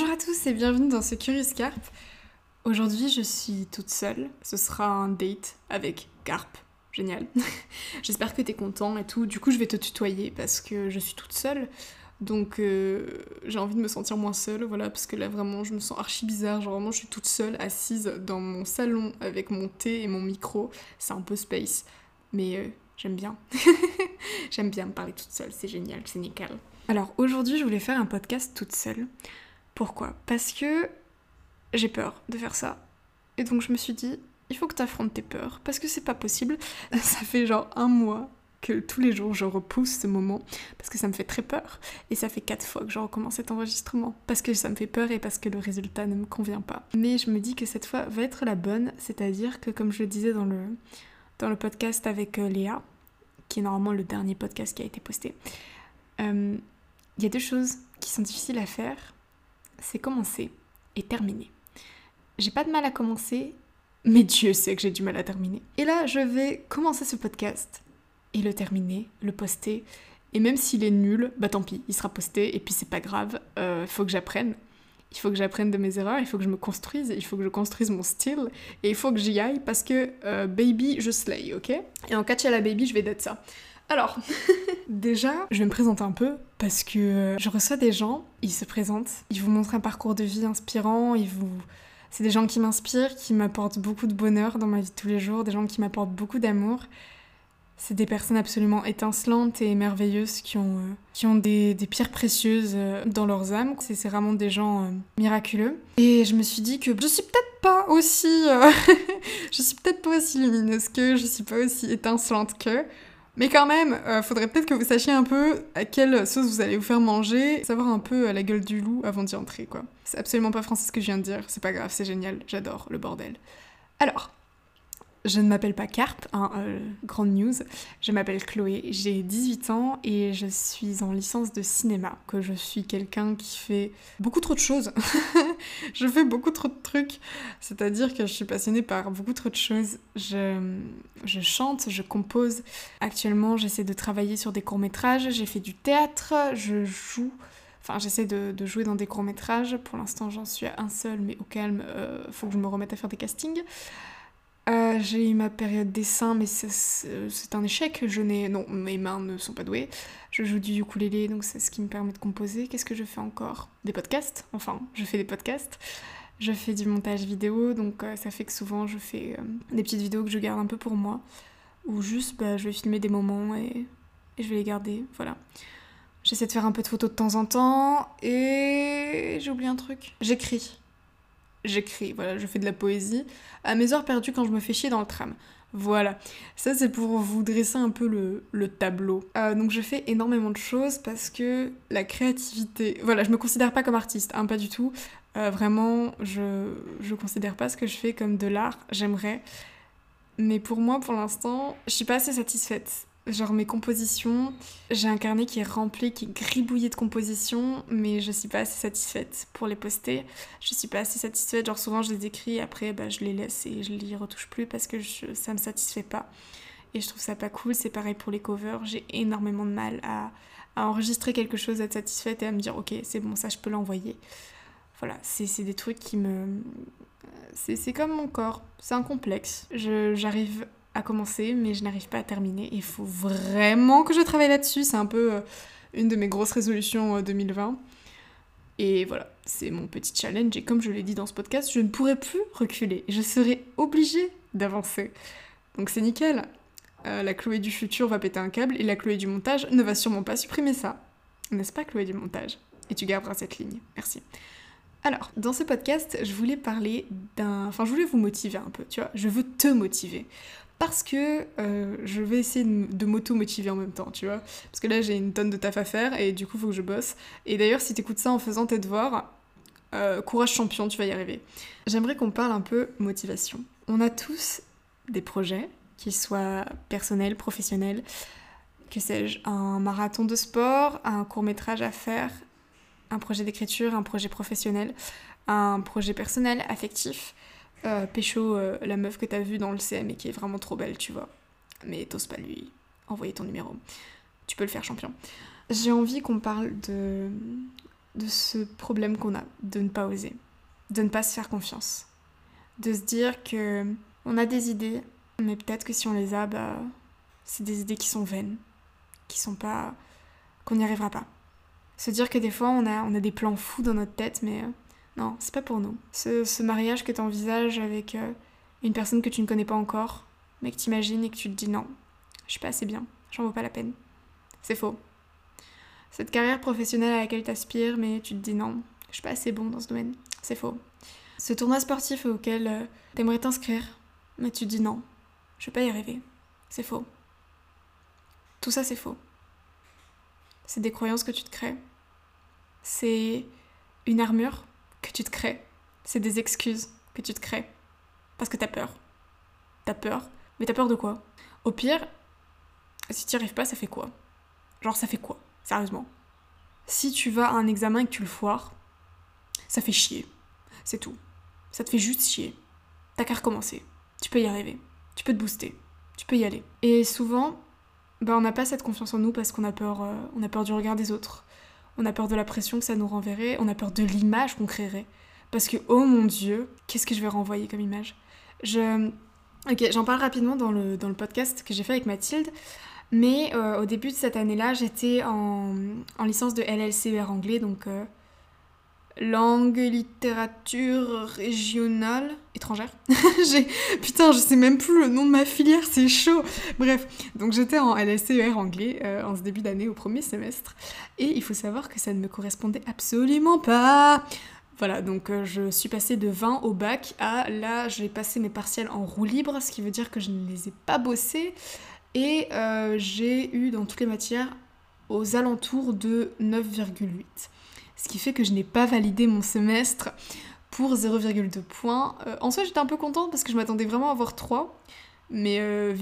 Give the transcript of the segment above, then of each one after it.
Bonjour à tous et bienvenue dans ce Curious Carp. Aujourd'hui, je suis toute seule. Ce sera un date avec Carp. Génial. J'espère que t'es content et tout. Du coup, je vais te tutoyer parce que je suis toute seule. Donc, euh, j'ai envie de me sentir moins seule, voilà, parce que là, vraiment, je me sens archi bizarre. Genre, vraiment, je suis toute seule, assise dans mon salon avec mon thé et mon micro. C'est un peu space, mais euh, j'aime bien. j'aime bien me parler toute seule, c'est génial, c'est nickel. Alors, aujourd'hui, je voulais faire un podcast toute seule. Pourquoi? Parce que j'ai peur de faire ça. Et donc je me suis dit, il faut que tu affrontes tes peurs, parce que c'est pas possible. Ça fait genre un mois que tous les jours je repousse ce moment, parce que ça me fait très peur. Et ça fait quatre fois que je recommence cet enregistrement, parce que ça me fait peur et parce que le résultat ne me convient pas. Mais je me dis que cette fois va être la bonne, c'est-à-dire que comme je le disais dans le, podcast avec euh, Léa, qui est normalement le dernier podcast qui a été posté, euh, il y a deux choses qui sont difficiles à faire c'est commencer et terminer. J'ai pas de mal à commencer, mais Dieu sait que j'ai du mal à terminer. Et là, je vais commencer ce podcast et le terminer, le poster. Et même s'il est nul, bah tant pis, il sera posté et puis c'est pas grave, il euh, faut que j'apprenne. Il faut que j'apprenne de mes erreurs, il faut que je me construise, il faut que je construise mon style et il faut que j'y aille parce que euh, baby, je slay, ok? Et en catch à la baby, je vais d'être ça. Alors, déjà, je vais me présenter un peu parce que euh, je reçois des gens, ils se présentent, ils vous montrent un parcours de vie inspirant, ils vous... C'est des gens qui m'inspirent, qui m'apportent beaucoup de bonheur dans ma vie de tous les jours, des gens qui m'apportent beaucoup d'amour. C'est des personnes absolument étincelantes et merveilleuses qui ont, euh, qui ont des, pierres précieuses euh, dans leurs âmes. C'est vraiment des gens miraculeux. Et je me suis dit que je suis peut-être pas aussi... je suis peut-être pas aussi lumineuse que, je suis pas aussi étincelante que. Mais quand même, euh, faudrait peut-être que vous sachiez un peu à quelle sauce vous allez vous faire manger, savoir un peu à la gueule du loup avant d'y entrer, quoi. C'est absolument pas français ce que je viens de dire, c'est pas grave, c'est génial, j'adore le bordel. Alors, je ne m'appelle pas Carp, hein, euh, grande news. Je m'appelle Chloé, j'ai 18 ans et je suis en licence de cinéma. Que je suis quelqu'un qui fait beaucoup trop de choses. je fais beaucoup trop de trucs. C'est-à-dire que je suis passionnée par beaucoup trop de choses. Je, je chante, je compose. Actuellement, j'essaie de travailler sur des courts-métrages. J'ai fait du théâtre, je joue. Enfin, j'essaie de, jouer dans des courts-métrages. Pour l'instant, j'en suis à un seul, mais au calme, euh, faut que je me remette à faire des castings. Euh, j'ai eu ma période dessin, mais c'est un échec. Je n'ai. Non, mes mains ne sont pas douées. Je joue du ukulélé, donc c'est ce qui me permet de composer. Qu'est-ce que je fais encore? Des podcasts. Enfin, je fais des podcasts. Je fais du montage vidéo, donc euh, ça fait que souvent je fais euh, des petites vidéos que je garde un peu pour moi. Ou juste, bah, je vais filmer des moments et, et je vais les garder. Voilà. J'essaie de faire un peu de photos de temps en temps. Et j'ai oublié un truc. J'écris j'écris, voilà, je fais de la poésie à mes heures perdues quand je me fais chier dans le tram. Voilà, ça c'est pour vous dresser un peu le, tableau. Euh, donc je fais énormément de choses parce que la créativité... Voilà, je me considère pas comme artiste, hein, pas du tout. Euh, vraiment, je, je considère pas ce que je fais comme de l'art, j'aimerais. Mais pour moi, pour l'instant, je suis pas assez satisfaite. Genre mes compositions, j'ai un carnet qui est rempli, qui est gribouillé de compositions, mais je suis pas assez satisfaite pour les poster. Je suis pas assez satisfaite, genre souvent je les écris après bah, je les laisse et je les retouche plus parce que je, ça me satisfait pas. Et je trouve ça pas cool, c'est pareil pour les covers, j'ai énormément de mal à, à, enregistrer quelque chose, à être satisfaite et à me dire ok c'est bon ça je peux l'envoyer. Voilà, c'est des trucs qui me... C'est comme mon corps, c'est un complexe. J'arrive à commencer, mais je n'arrive pas à terminer. Il faut vraiment que je travaille là-dessus. C'est un peu euh, une de mes grosses résolutions 2020. Euh, et voilà, c'est mon petit challenge. Et comme je l'ai dit dans ce podcast, je ne pourrai plus reculer. Je serai obligée d'avancer. Donc c'est nickel. Euh, la Chloé du futur va péter un câble et la Chloé du montage ne va sûrement pas supprimer ça. N'est-ce pas, Chloé du montage? Et tu garderas cette ligne. Merci. Alors, dans ce podcast, je voulais parler d'un... Enfin, je voulais vous motiver un peu, tu vois. Je veux te motiver parce que euh, je vais essayer de, m'auto-motiver en même temps, tu vois. Parce que là, j'ai une tonne de taf à faire et du coup, il faut que je bosse. Et d'ailleurs, si t'écoutes ça en faisant tes devoirs, euh, courage champion, tu vas y arriver. J'aimerais qu'on parle un peu motivation. On a tous des projets, qu'ils soient personnels, professionnels, que sais-je, un marathon de sport, un court métrage à faire, un projet d'écriture, un projet professionnel, un projet personnel, affectif, euh, pécho euh, la meuf que t'as vue dans le CM et qui est vraiment trop belle, tu vois. Mais t'oses pas lui envoyer ton numéro. Tu peux le faire, champion. J'ai envie qu'on parle de, de ce problème qu'on a, de ne pas oser, de ne pas se faire confiance, de se dire que on a des idées, mais peut-être que si on les a, bah, c'est des idées qui sont vaines, qui sont pas, qu'on n'y arrivera pas. Se dire que des fois on a, on a des plans fous dans notre tête, mais euh, non, c'est pas pour nous. Ce, mariage que tu envisages avec euh, une personne que tu ne connais pas encore, mais que tu imagines et que tu te dis non, je suis pas assez bien, j'en vaux pas la peine. C'est faux. Cette carrière professionnelle à laquelle tu aspires, mais tu te dis non, je suis pas assez bon dans ce domaine, c'est faux. Ce tournoi sportif auquel euh, tu aimerais t'inscrire, mais tu te dis non, je vais pas y arriver, c'est faux. Tout ça, c'est faux. C'est des croyances que tu te crées. C'est une armure que tu te crées. C'est des excuses que tu te crées. Parce que t'as peur. T'as peur. Mais t'as peur de quoi? Au pire, si tu n'y arrives pas, ça fait quoi? Genre, ça fait quoi? Sérieusement. Si tu vas à un examen et que tu le foires, ça fait chier. C'est tout. Ça te fait juste chier. T'as qu'à recommencer. Tu peux y arriver. Tu peux te booster. Tu peux y aller. Et souvent, bah, on n'a pas cette confiance en nous parce qu'on a euh, on a peur du regard des autres. On a peur de la pression que ça nous renverrait. On a peur de l'image qu'on créerait. Parce que, oh mon dieu, qu'est-ce que je vais renvoyer comme image? J'en parle rapidement dans le, podcast que j'ai fait avec Mathilde. Mais euh, au début de cette année-là, j'étais en, en, licence de LLCER anglais, donc euh, langue littérature régionale étrangère. putain, je sais même plus le nom de ma filière, c'est chaud. Bref, donc j'étais en LSCER anglais euh, en ce début d'année au premier semestre et il faut savoir que ça ne me correspondait absolument pas. Voilà, donc euh, je suis passée de 20 au bac à là, j'ai passé mes partiels en roue libre, ce qui veut dire que je ne les ai pas bossés et euh, j'ai eu dans toutes les matières aux alentours de 9,8 ce qui fait que je n'ai pas validé mon semestre pour 0,2 points. Euh, en soi, j'étais un peu contente parce que je m'attendais vraiment à avoir 3, mais euh,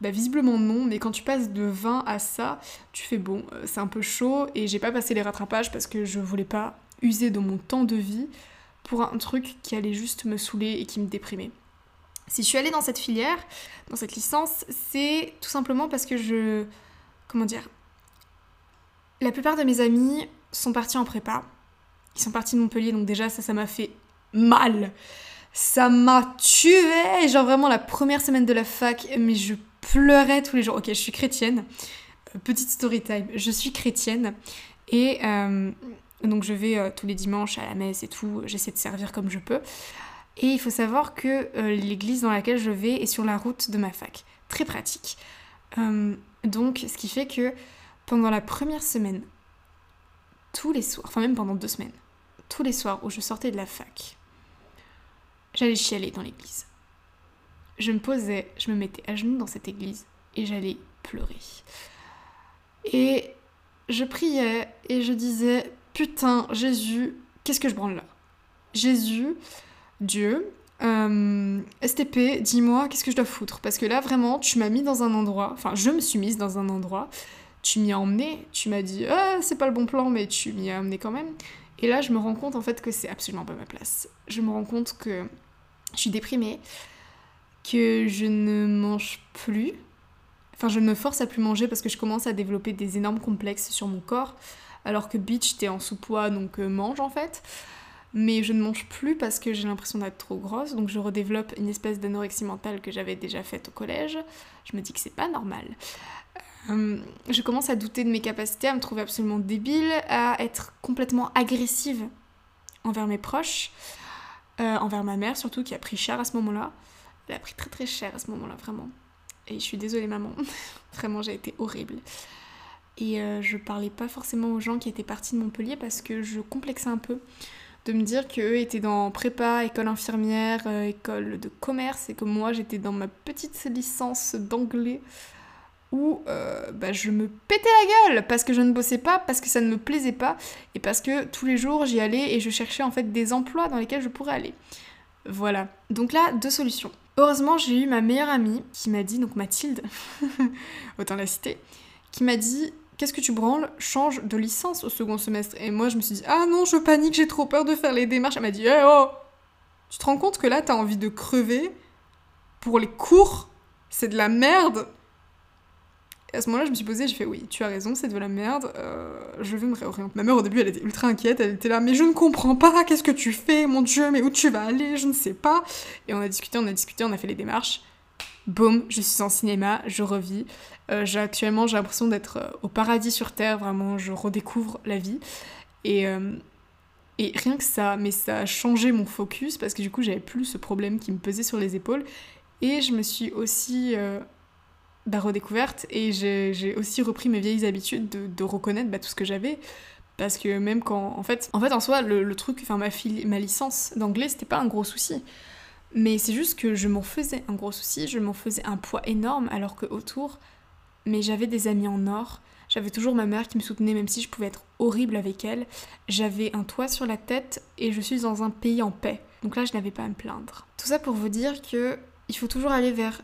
bah, visiblement non. Mais quand tu passes de 20 à ça, tu fais bon, euh, c'est un peu chaud et j'ai pas passé les rattrapages parce que je voulais pas user de mon temps de vie pour un truc qui allait juste me saouler et qui me déprimait. Si je suis allée dans cette filière, dans cette licence, c'est tout simplement parce que je. Comment dire La plupart de mes amis sont partis en prépa. Ils sont partis de Montpellier, donc déjà ça, ça m'a fait mal. Ça m'a tué. Genre vraiment la première semaine de la fac, mais je pleurais tous les jours. Ok, je suis chrétienne. Euh, petite story time. Je suis chrétienne et euh, donc je vais euh, tous les dimanches à la messe et tout. J'essaie de servir comme je peux. Et il faut savoir que l'église dans laquelle je vais est sur la route de ma fac. Très pratique. donc, ce qui fait que pendant la première semaine, tous les soirs, enfin même pendant deux semaines, tous les soirs où je sortais de la fac, j'allais chialer dans l'église. Je me posais, je me mettais à genoux dans cette église et j'allais pleurer. Et je priais et je disais Putain, Jésus, qu'est-ce que je branle là? Jésus, Dieu, euh, STP, dis-moi, qu'est-ce que je dois foutre? Parce que là, vraiment, tu m'as mis dans un endroit, enfin, je me suis mise dans un endroit tu m'y as emmené, tu m'as dit ah, c'est pas le bon plan, mais tu m'y as emmené quand même. Et là, je me rends compte en fait que c'est absolument pas ma place. Je me rends compte que je suis déprimée, que je ne mange plus. Enfin, je me force à plus manger parce que je commence à développer des énormes complexes sur mon corps. Alors que bitch, t'es en sous-poids, donc euh, mange en fait. Mais je ne mange plus parce que j'ai l'impression d'être trop grosse, donc je redéveloppe une espèce d'anorexie mentale que j'avais déjà faite au collège. Je me dis que c'est pas normal. Euh, je commence à douter de mes capacités, à me trouver absolument débile, à être complètement agressive envers mes proches, euh, envers ma mère surtout, qui a pris cher à ce moment-là. Elle a pris très très cher à ce moment-là, vraiment. Et je suis désolée maman, vraiment j'ai été horrible. Et euh, je parlais pas forcément aux gens qui étaient partis de Montpellier parce que je complexais un peu de me dire qu'eux étaient dans prépa, école infirmière, école de commerce et que moi j'étais dans ma petite licence d'anglais où euh, bah, je me pétais la gueule parce que je ne bossais pas, parce que ça ne me plaisait pas, et parce que tous les jours j'y allais et je cherchais en fait des emplois dans lesquels je pourrais aller. Voilà. Donc là, deux solutions. Heureusement, j'ai eu ma meilleure amie qui m'a dit, donc Mathilde, autant la citer, qui m'a dit Qu'est-ce que tu branles? Change de licence au second semestre. Et moi, je me suis dit Ah non, je panique, j'ai trop peur de faire les démarches. Elle m'a dit Eh oh Tu te rends compte que là, t'as envie de crever pour les cours? C'est de la merde Et à ce moment-là, je me suis posée, j'ai fait oui, tu as raison, c'est de la merde, euh, je vais me réorienter. Ma mère, au début, elle était ultra inquiète, elle était là, mais je ne comprends pas, qu'est-ce que tu fais, mon Dieu, mais où tu vas aller, je ne sais pas. Et on a discuté, on a discuté, on a fait les démarches. Boum, je suis en cinéma, je revis. Euh, j'ai, actuellement, j'ai l'impression d'être euh, au paradis sur Terre, vraiment, je redécouvre la vie. Et, et rien que ça, mais ça a changé mon focus parce que du coup, j'avais plus ce problème qui me pesait sur les épaules. Et je me suis aussi bah, redécouverte et j'ai aussi repris mes vieilles habitudes de, reconnaître bah, tout ce que j'avais. Parce que même quand. En fait, en, fait, en soi, le, truc, enfin, ma, ma licence d'anglais, c'était pas un gros souci. Mais c'est juste que je m'en faisais un gros souci, je m'en faisais un poids énorme, alors que autour, mais j'avais des amis en or, j'avais toujours ma mère qui me soutenait, même si je pouvais être horrible avec elle. J'avais un toit sur la tête et je suis dans un pays en paix. Donc là, je n'avais pas à me plaindre. Tout ça pour vous dire que il faut toujours aller vers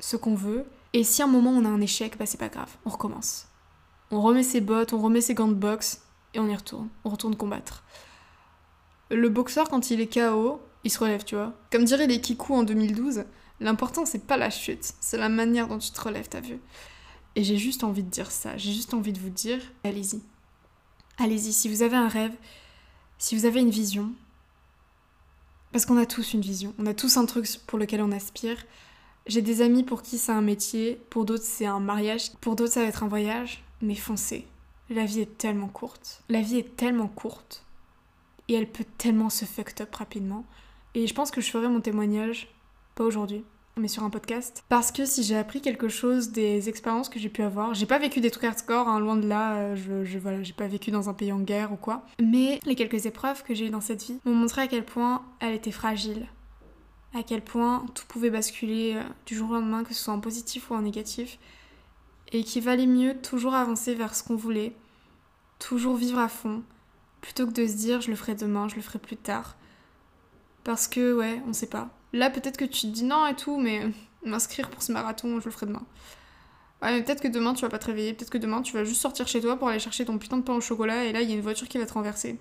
ce qu'on veut et si à un moment on a un échec, bah c'est pas grave, on recommence. On remet ses bottes, on remet ses gants de boxe et on y retourne. On retourne combattre. Le boxeur, quand il est KO, il se relève, tu vois. Comme dirait les Kikou en 2012, l'important c'est pas la chute, c'est la manière dont tu te relèves, t'as vu. Et j'ai juste envie de dire ça, j'ai juste envie de vous dire, allez-y. Allez-y, si vous avez un rêve, si vous avez une vision, parce qu'on a tous une vision, on a tous un truc pour lequel on aspire, j'ai des amis pour qui c'est un métier, pour d'autres c'est un mariage, pour d'autres ça va être un voyage, mais foncez. La vie est tellement courte. La vie est tellement courte. Et elle peut tellement se fucked up rapidement. Et je pense que je ferai mon témoignage, pas aujourd'hui, mais sur un podcast. Parce que si j'ai appris quelque chose des expériences que j'ai pu avoir, j'ai pas vécu des trucs hardcore, hein, loin de là, euh, je, je voilà, j'ai pas vécu dans un pays en guerre ou quoi. Mais les quelques épreuves que j'ai eues dans cette vie m'ont montré à quel point elle était fragile, à quel point tout pouvait basculer euh, du jour au lendemain, que ce soit en positif ou en négatif, et qu'il valait mieux toujours avancer vers ce qu'on voulait, toujours vivre à fond, plutôt que de se dire je le ferai demain, je le ferai plus tard. Parce que, ouais, on sait pas. Là, peut-être que tu te dis non et tout, mais m'inscrire pour ce marathon, je le ferai demain. Ouais, mais peut-être que demain tu vas pas te réveiller, peut-être que demain tu vas juste sortir chez toi pour aller chercher ton putain de pain au chocolat et là il y a une voiture qui va te renverser.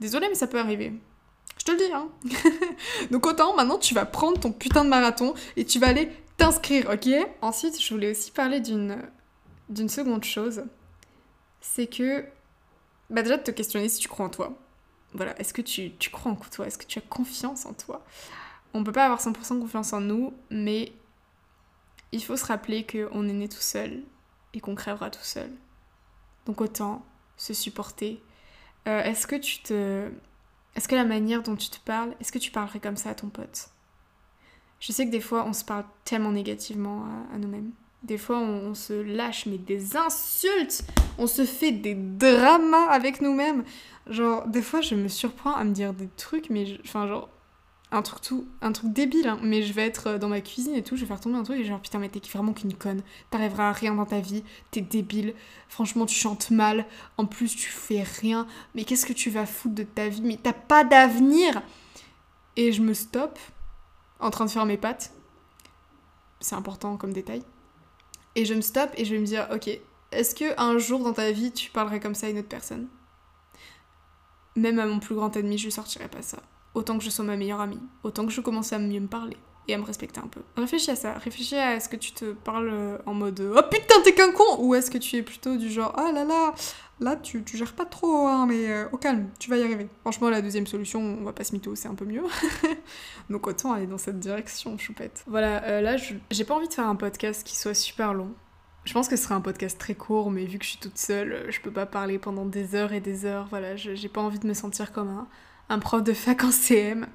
Désolé, mais ça peut arriver. Je te le dis, hein. Donc autant maintenant tu vas prendre ton putain de marathon et tu vas aller t'inscrire, ok? Ensuite, je voulais aussi parler d'une d'une seconde chose. C'est que bah déjà de te questionner si tu crois en toi. Voilà, est-ce que tu, crois en toi? Est-ce que tu as confiance en toi? On peut pas avoir 100% confiance en nous, mais il faut se rappeler qu'on est né tout seul et qu'on crèvera tout seul. Donc autant se supporter. Euh, est-ce que tu te est-ce que la manière dont tu te parles, est-ce que tu parlerais comme ça à ton pote? Je sais que des fois, on se parle tellement négativement à, nous-mêmes. Des fois, on, se lâche, mais des insultes! On se fait des dramas avec nous-mêmes. Genre, des fois, je me surprends à me dire des trucs, mais... enfin, genre, un truc tout un truc débile hein, mais je vais être euh, dans ma cuisine et tout je vais faire tomber un truc et genre putain mais t'es vraiment qu'une conne. T'arriveras à rien dans ta vie t'es débile. Franchement tu chantes mal. En plus tu fais rien. Mais qu'est-ce que tu vas foutre de ta vie? Mais t'as pas d'avenir! Et je me stoppe en train de faire mes pattes c'est important comme détail. Et je me stoppe et je vais me dire ok est-ce que un jour dans ta vie tu parlerais comme ça à une autre personne? Même à mon plus grand ennemi je sortirais pas ça autant que je sois ma meilleure amie, autant que je commence à mieux me parler et à me respecter un peu. Réfléchis à ça, réfléchis à est-ce que tu te parles euh, en mode Oh putain, t'es qu'un con Ou est-ce que tu es plutôt du genre Ah là là, là tu, tu gères pas trop, hein, mais euh, au calme, tu vas y arriver. Franchement, la deuxième solution, on va pas se mytho, c'est un peu mieux. Donc autant aller dans cette direction, choupette. Voilà, euh, là, j'ai pas envie de faire un podcast qui soit super long. Je pense que ce sera un podcast très court, mais vu que je suis toute seule, je peux pas parler pendant des heures et des heures. Voilà, j'ai pas envie de me sentir comme un un prof de fac en CM.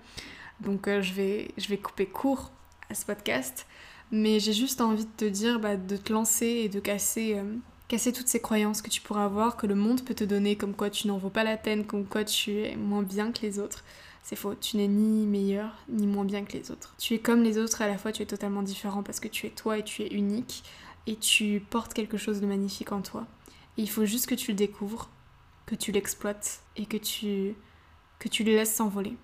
Donc euh, je, vais, je vais couper court à ce podcast. Mais j'ai juste envie de te dire bah, de te lancer et de casser, euh, casser toutes ces croyances que tu pourrais avoir, que le monde peut te donner, comme quoi tu n'en vaux pas la peine, comme quoi tu es moins bien que les autres. C'est faux, tu n'es ni meilleur ni moins bien que les autres. Tu es comme les autres, à la fois tu es totalement différent parce que tu es toi et tu es unique et tu portes quelque chose de magnifique en toi. il faut juste que tu le découvres, que tu l'exploites et que tu que tu le laisses s'envoler,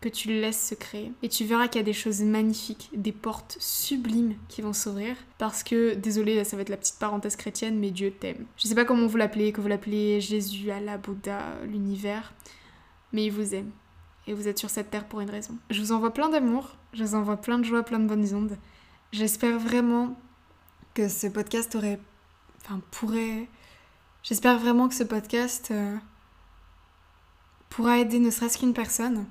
que tu le laisses se créer. Et tu verras qu'il y a des choses magnifiques, des portes sublimes qui vont s'ouvrir. Parce que, désolé, là ça va être la petite parenthèse chrétienne, mais Dieu t'aime. Je sais pas comment vous l'appelez, que vous l'appelez Jésus, Allah, Bouddha, l'univers, mais il vous aime. Et vous êtes sur cette terre pour une raison. Je vous envoie plein d'amour, je vous envoie plein de joie, plein de bonnes ondes. J'espère vraiment que ce podcast aurait enfin, pourrait. J'espère vraiment que ce podcast euh, pourra aider ne serait-ce qu'une personne.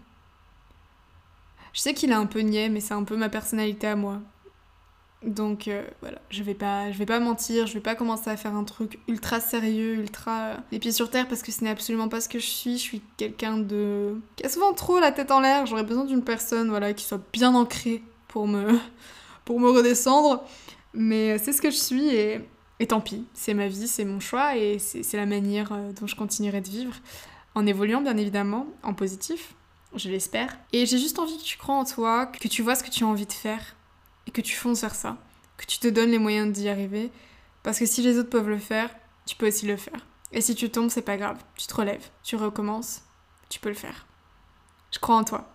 Je sais qu'il est un peu niais, mais c'est un peu ma personnalité à moi. Donc euh, voilà, je vais pas je vais pas mentir, je vais pas commencer à faire un truc ultra sérieux, ultra euh, les pieds sur terre parce que ce n'est absolument pas ce que je suis, je suis quelqu'un de qui a souvent trop la tête en l'air, j'aurais besoin d'une personne voilà qui soit bien ancrée pour me pour me redescendre, mais c'est ce que je suis et, et tant pis, c'est ma vie, c'est mon choix et c'est la manière euh, dont je continuerai de vivre en évoluant bien évidemment en positif, je l'espère. Et j'ai juste envie que tu crois en toi, que tu vois ce que tu as envie de faire et que tu fonces vers ça, que tu te donnes les moyens d'y arriver. Parce que si les autres peuvent le faire, tu peux aussi le faire. Et si tu tombes, c'est pas grave, tu te relèves, tu recommences, tu peux le faire. Je crois en toi.